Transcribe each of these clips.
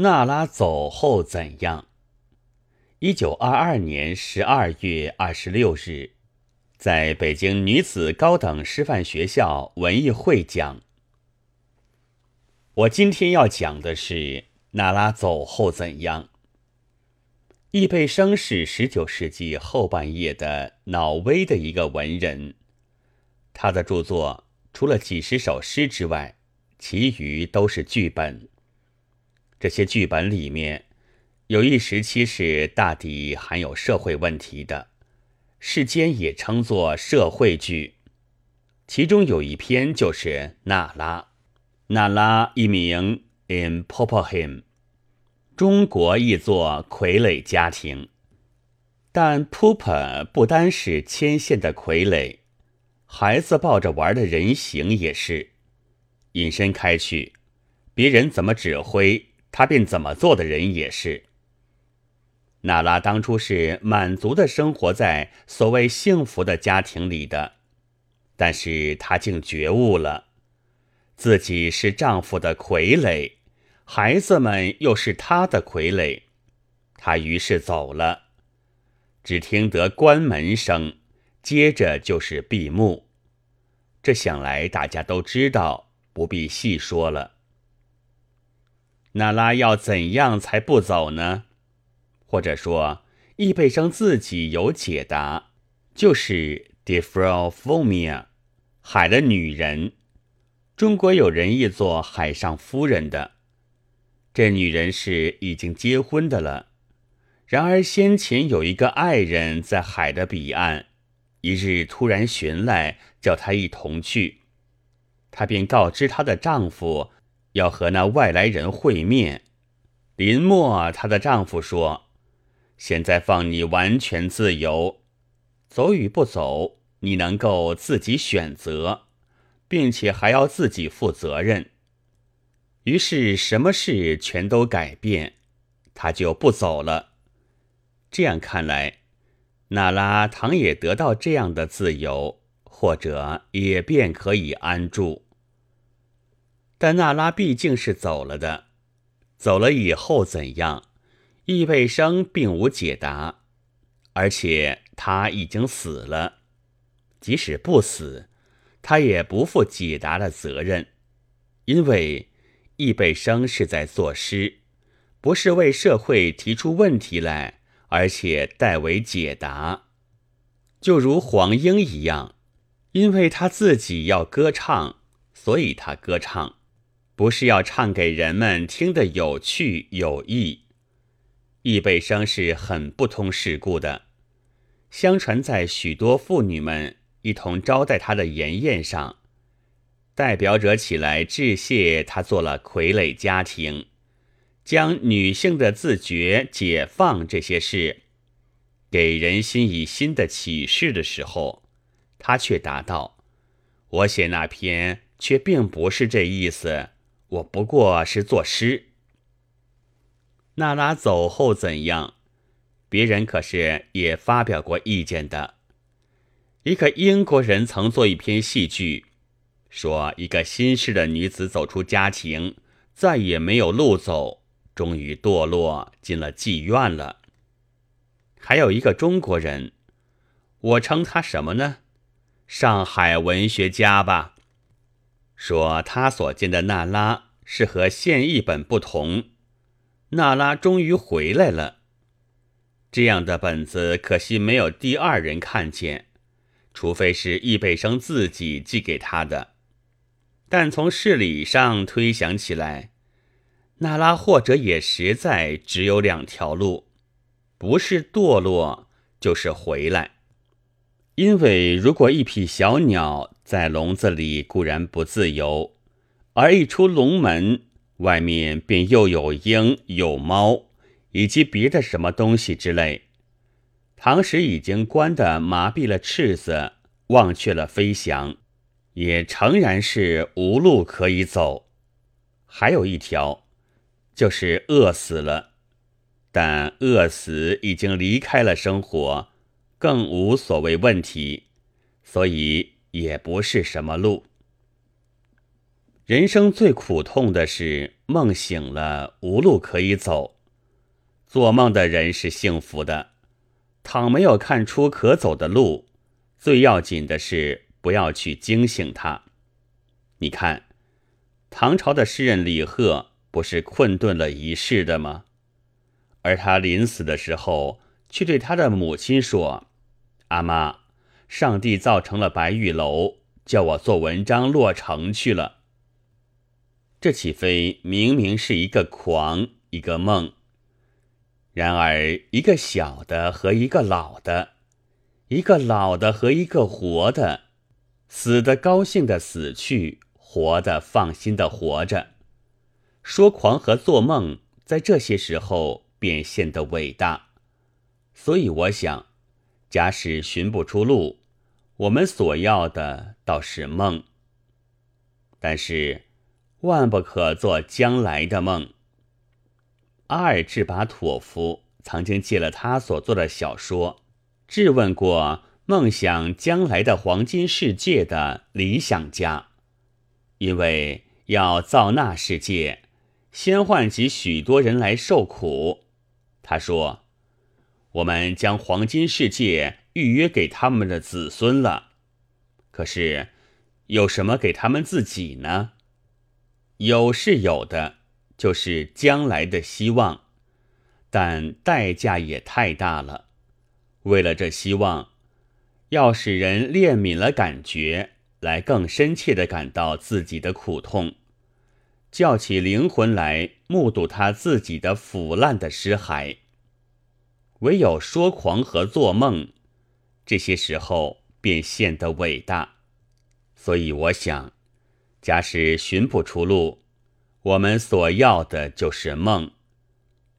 娜拉走后怎样？一九二二年十二月二十六日，在北京女子高等师范学校文艺会讲。我今天要讲的是娜拉走后怎样。易贝生是十九世纪后半叶的挪威的一个文人，他的著作除了几十首诗之外，其余都是剧本。这些剧本里面。有一时期是大抵含有社会问题的，世间也称作社会剧。其中有一篇就是《娜拉》，娜拉一名 In Popham，中国译作《傀儡家庭》，但 p o p a 不单是牵线的傀儡，孩子抱着玩的人形也是，引申开去，别人怎么指挥他便怎么做的人也是。娜拉当初是满足的生活在所谓幸福的家庭里的，但是她竟觉悟了，自己是丈夫的傀儡，孩子们又是她的傀儡，她于是走了。只听得关门声，接着就是闭幕。这想来大家都知道，不必细说了。那拉要怎样才不走呢？或者说，易贝生自己有解答，就是 Difrophomia，海的女人。中国有人译作海上夫人的，这女人是已经结婚的了。然而先前有一个爱人在海的彼岸，一日突然寻来，叫她一同去。她便告知她的丈夫要和那外来人会面。临末，她的丈夫说。现在放你完全自由，走与不走，你能够自己选择，并且还要自己负责任。于是什么事全都改变，他就不走了。这样看来，娜拉倘也得到这样的自由，或者也便可以安住。但娜拉毕竟是走了的，走了以后怎样？易贝生并无解答，而且他已经死了。即使不死，他也不负解答的责任，因为易贝生是在作诗，不是为社会提出问题来，而且代为解答。就如黄莺一样，因为他自己要歌唱，所以他歌唱，不是要唱给人们听得有趣有益。易贝生是很不通世故的。相传在许多妇女们一同招待他的筵宴上，代表者起来致谢他做了傀儡家庭，将女性的自觉、解放这些事给人心以新的启示的时候，他却答道：“我写那篇却并不是这意思，我不过是作诗。”娜拉走后怎样？别人可是也发表过意见的。一个英国人曾做一篇戏剧，说一个新式的女子走出家庭，再也没有路走，终于堕落进了妓院了。还有一个中国人，我称他什么呢？上海文学家吧。说他所见的娜拉是和现译本不同。娜拉终于回来了。这样的本子可惜没有第二人看见，除非是易贝生自己寄给他的。但从事理上推想起来，娜拉或者也实在只有两条路：不是堕落，就是回来。因为如果一匹小鸟在笼子里固然不自由，而一出笼门。外面便又有鹰、有猫，以及别的什么东西之类。唐时已经关的麻痹了翅子，忘却了飞翔，也诚然是无路可以走。还有一条，就是饿死了。但饿死已经离开了生活，更无所谓问题，所以也不是什么路。人生最苦痛的是梦醒了无路可以走。做梦的人是幸福的，倘没有看出可走的路，最要紧的是不要去惊醒他。你看，唐朝的诗人李贺不是困顿了一世的吗？而他临死的时候，却对他的母亲说：“阿妈，上帝造成了白玉楼，叫我做文章落成去了。”这岂非明明是一个狂，一个梦？然而，一个小的和一个老的，一个老的和一个活的，死的高兴的死去，活的放心的活着。说狂和做梦，在这些时候便显得伟大。所以我想，假使寻不出路，我们所要的倒是梦。但是。万不可做将来的梦。阿尔智巴托夫曾经借了他所做的小说，质问过梦想将来的黄金世界的理想家，因为要造那世界，先唤起许多人来受苦。他说：“我们将黄金世界预约给他们的子孙了，可是有什么给他们自己呢？”有是有的，就是将来的希望，但代价也太大了。为了这希望，要使人怜悯了感觉，来更深切的感到自己的苦痛，叫起灵魂来目睹他自己的腐烂的尸骸。唯有说狂和做梦，这些时候便显得伟大。所以我想。假使寻不出路，我们所要的就是梦，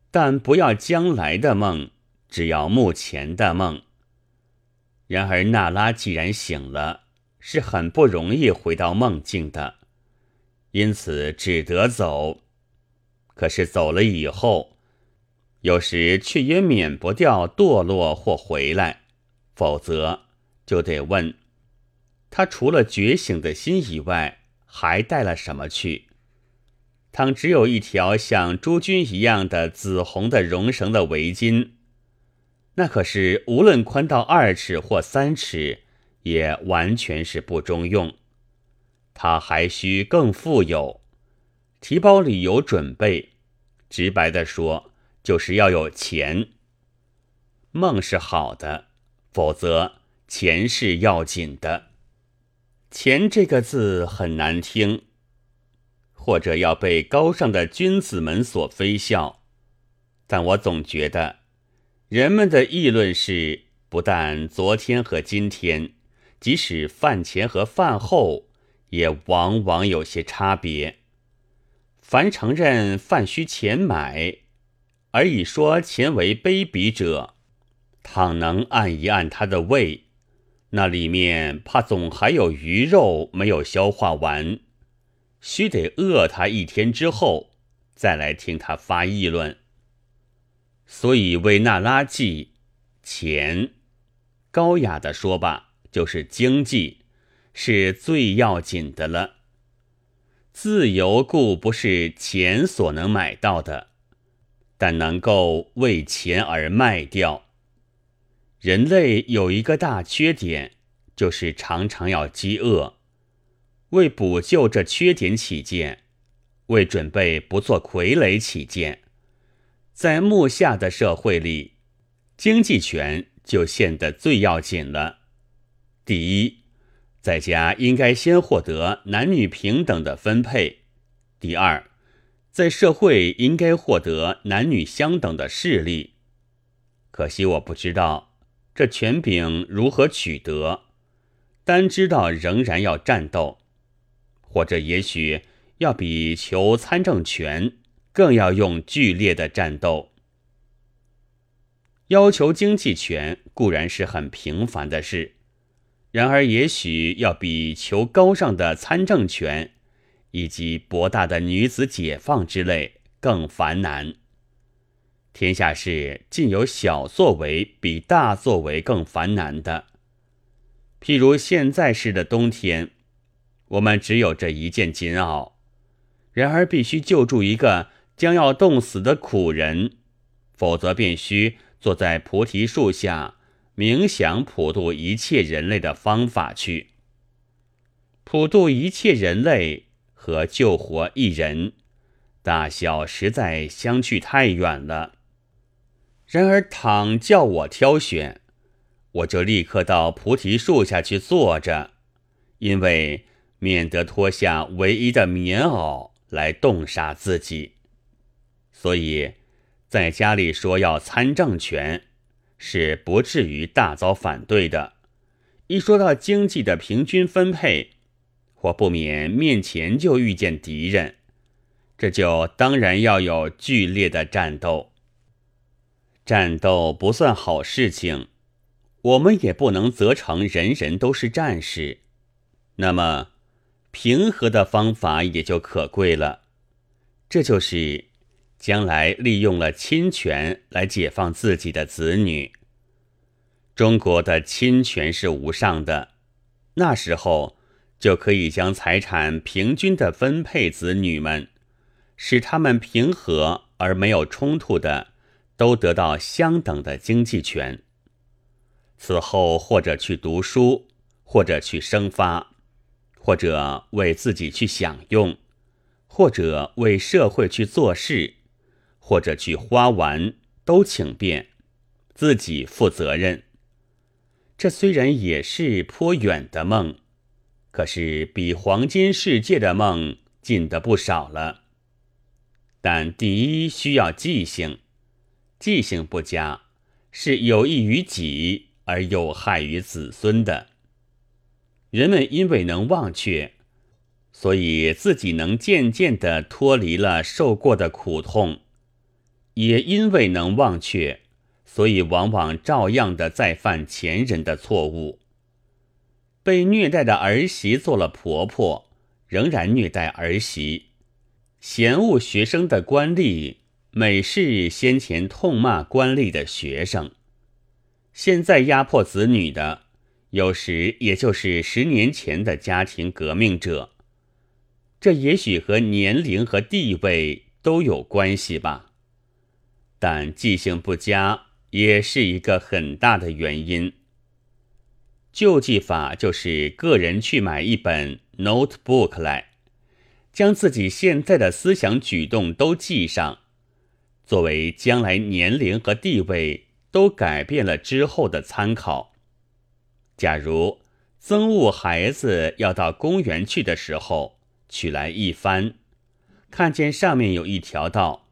但不要将来的梦，只要目前的梦。然而娜拉既然醒了，是很不容易回到梦境的，因此只得走。可是走了以后，有时却也免不掉堕落或回来，否则就得问他除了觉醒的心以外。还带了什么去？倘只有一条像诸君一样的紫红的绒绳的围巾，那可是无论宽到二尺或三尺，也完全是不中用。他还需更富有，提包里有准备。直白的说，就是要有钱。梦是好的，否则钱是要紧的。钱这个字很难听，或者要被高尚的君子们所非笑，但我总觉得，人们的议论是不但昨天和今天，即使饭前和饭后，也往往有些差别。凡承认饭需钱买，而以说钱为卑鄙者，倘能按一按他的胃。那里面怕总还有鱼肉没有消化完，须得饿他一天之后，再来听他发议论。所以为那拉计钱，高雅的说吧，就是经济是最要紧的了。自由固不是钱所能买到的，但能够为钱而卖掉。人类有一个大缺点，就是常常要饥饿。为补救这缺点起见，为准备不做傀儡起见，在目下的社会里，经济权就显得最要紧了。第一，在家应该先获得男女平等的分配；第二，在社会应该获得男女相等的势力。可惜我不知道。这权柄如何取得？单知道仍然要战斗，或者也许要比求参政权更要用剧烈的战斗。要求经济权固然是很平凡的事，然而也许要比求高尚的参政权以及博大的女子解放之类更繁难。天下事尽有小作为比大作为更繁难的。譬如现在式的冬天，我们只有这一件锦袄，然而必须救助一个将要冻死的苦人，否则便需坐在菩提树下冥想普度一切人类的方法去。普度一切人类和救活一人，大小实在相去太远了。然而，倘叫我挑选，我就立刻到菩提树下去坐着，因为免得脱下唯一的棉袄来冻杀自己。所以，在家里说要参政权，是不至于大遭反对的。一说到经济的平均分配，我不免面前就遇见敌人，这就当然要有剧烈的战斗。战斗不算好事情，我们也不能责成人人都是战士。那么，平和的方法也就可贵了。这就是将来利用了亲权来解放自己的子女。中国的亲权是无上的，那时候就可以将财产平均的分配子女们，使他们平和而没有冲突的。都得到相等的经济权。此后，或者去读书，或者去生发，或者为自己去享用，或者为社会去做事，或者去花玩，都请便，自己负责任。这虽然也是颇远的梦，可是比黄金世界的梦近得不少了。但第一需要记性。记性不佳，是有益于己而有害于子孙的。人们因为能忘却，所以自己能渐渐的脱离了受过的苦痛；也因为能忘却，所以往往照样的再犯前人的错误。被虐待的儿媳做了婆婆，仍然虐待儿媳；嫌恶学生的官吏。美是先前痛骂官吏的学生，现在压迫子女的，有时也就是十年前的家庭革命者。这也许和年龄和地位都有关系吧，但记性不佳也是一个很大的原因。救济法就是个人去买一本 notebook 来，将自己现在的思想举动都记上。作为将来年龄和地位都改变了之后的参考，假如憎恶孩子要到公园去的时候，取来一翻，看见上面有一条道，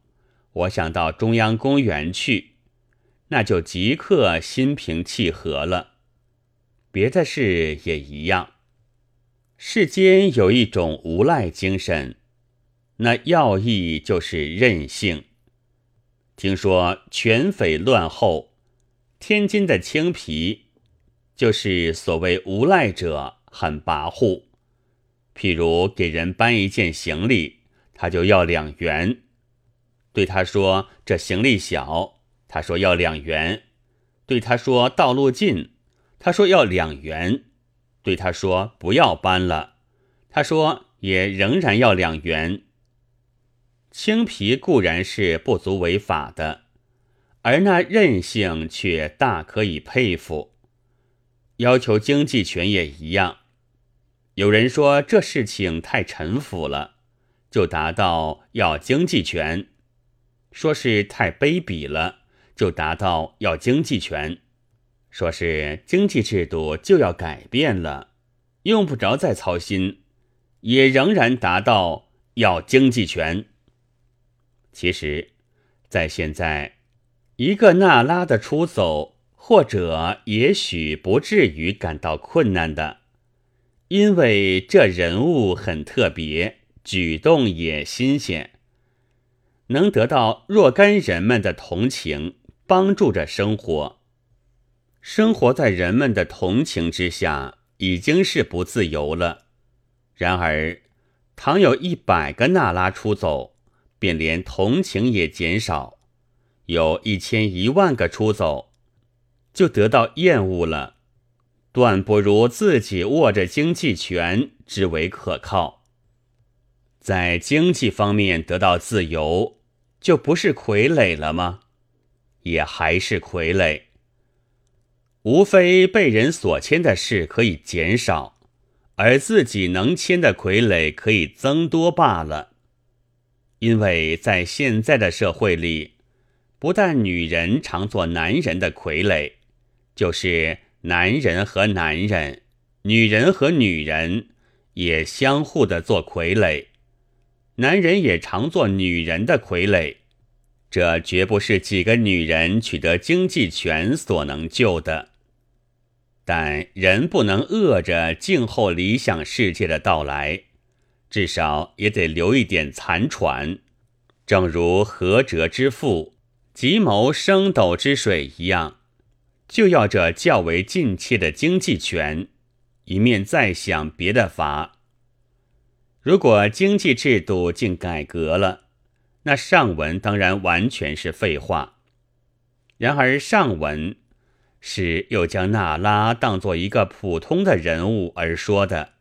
我想到中央公园去，那就即刻心平气和了。别的事也一样，世间有一种无赖精神，那要义就是任性。听说犬匪乱后，天津的青皮，就是所谓无赖者很跋扈。譬如给人搬一件行李，他就要两元；对他说这行李小，他说要两元；对他说道路近，他说要两元；对他说不要搬了，他说也仍然要两元。青皮固然是不足为法的，而那韧性却大可以佩服。要求经济权也一样。有人说这事情太陈腐了，就达到要经济权；说是太卑鄙了，就达到要经济权；说是经济制度就要改变了，用不着再操心，也仍然达到要经济权。其实，在现在，一个娜拉的出走，或者也许不至于感到困难的，因为这人物很特别，举动也新鲜，能得到若干人们的同情，帮助着生活。生活在人们的同情之下，已经是不自由了。然而，倘有一百个娜拉出走，便连同情也减少，有一千一万个出走，就得到厌恶了，断不如自己握着经济权之为可靠。在经济方面得到自由，就不是傀儡了吗？也还是傀儡。无非被人所牵的事可以减少，而自己能牵的傀儡可以增多罢了。因为在现在的社会里，不但女人常做男人的傀儡，就是男人和男人、女人和女人也相互的做傀儡。男人也常做女人的傀儡，这绝不是几个女人取得经济权所能救的。但人不能饿着静候理想世界的到来，至少也得留一点残喘。正如何哲之父急谋升斗之水一样，就要这较为近切的经济权，一面再想别的法。如果经济制度竟改革了，那上文当然完全是废话。然而上文。是又将娜拉当做一个普通的人物而说的。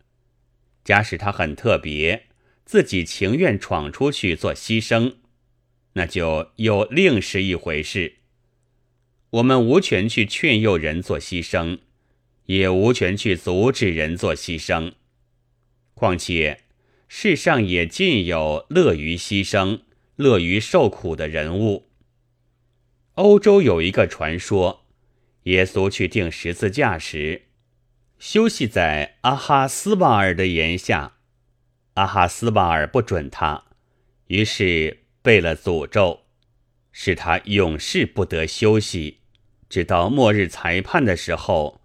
假使他很特别，自己情愿闯出去做牺牲，那就又另是一回事。我们无权去劝诱人做牺牲，也无权去阻止人做牺牲。况且世上也尽有乐于牺牲、乐于受苦的人物。欧洲有一个传说。耶稣去钉十字架时，休息在阿哈斯瓦尔的檐下。阿哈斯瓦尔不准他，于是背了诅咒，使他永世不得休息，直到末日裁判的时候。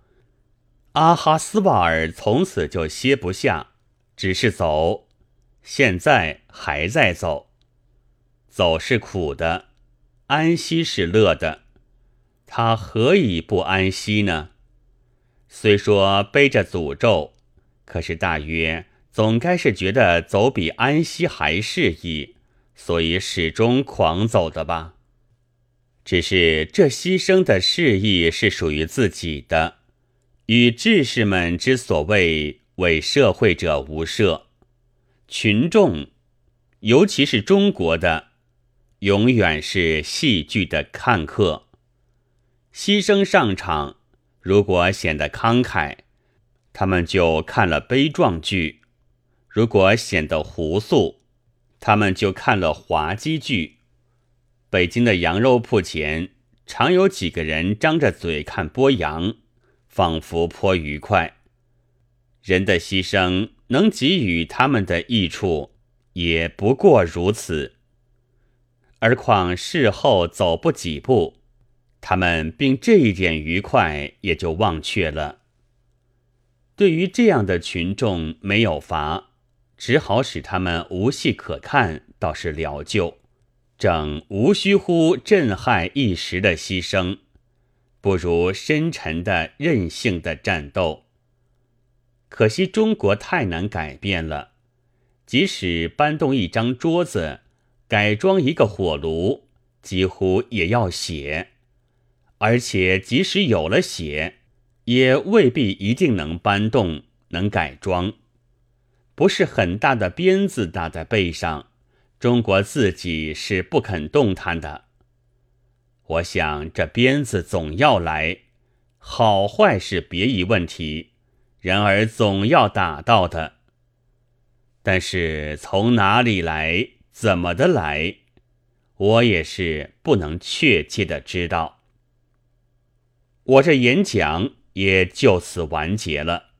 阿哈斯瓦尔从此就歇不下，只是走，现在还在走。走是苦的，安息是乐的。他何以不安息呢？虽说背着诅咒，可是大约总该是觉得走比安息还适宜，所以始终狂走的吧。只是这牺牲的示意是属于自己的，与志士们之所谓为社会者无涉。群众，尤其是中国的，永远是戏剧的看客。牺牲上场，如果显得慷慨，他们就看了悲壮剧；如果显得胡素，他们就看了滑稽剧。北京的羊肉铺前，常有几个人张着嘴看播羊，仿佛颇愉快。人的牺牲能给予他们的益处，也不过如此。而况事后走不几步。他们并这一点愉快也就忘却了。对于这样的群众，没有法，只好使他们无戏可看，倒是了救。正无需乎震撼一时的牺牲，不如深沉的任性的战斗。可惜中国太难改变了，即使搬动一张桌子，改装一个火炉，几乎也要血。而且，即使有了血，也未必一定能搬动、能改装。不是很大的鞭子打在背上，中国自己是不肯动弹的。我想，这鞭子总要来，好坏是别一问题，然而总要打到的。但是从哪里来，怎么的来，我也是不能确切的知道。我这演讲也就此完结了。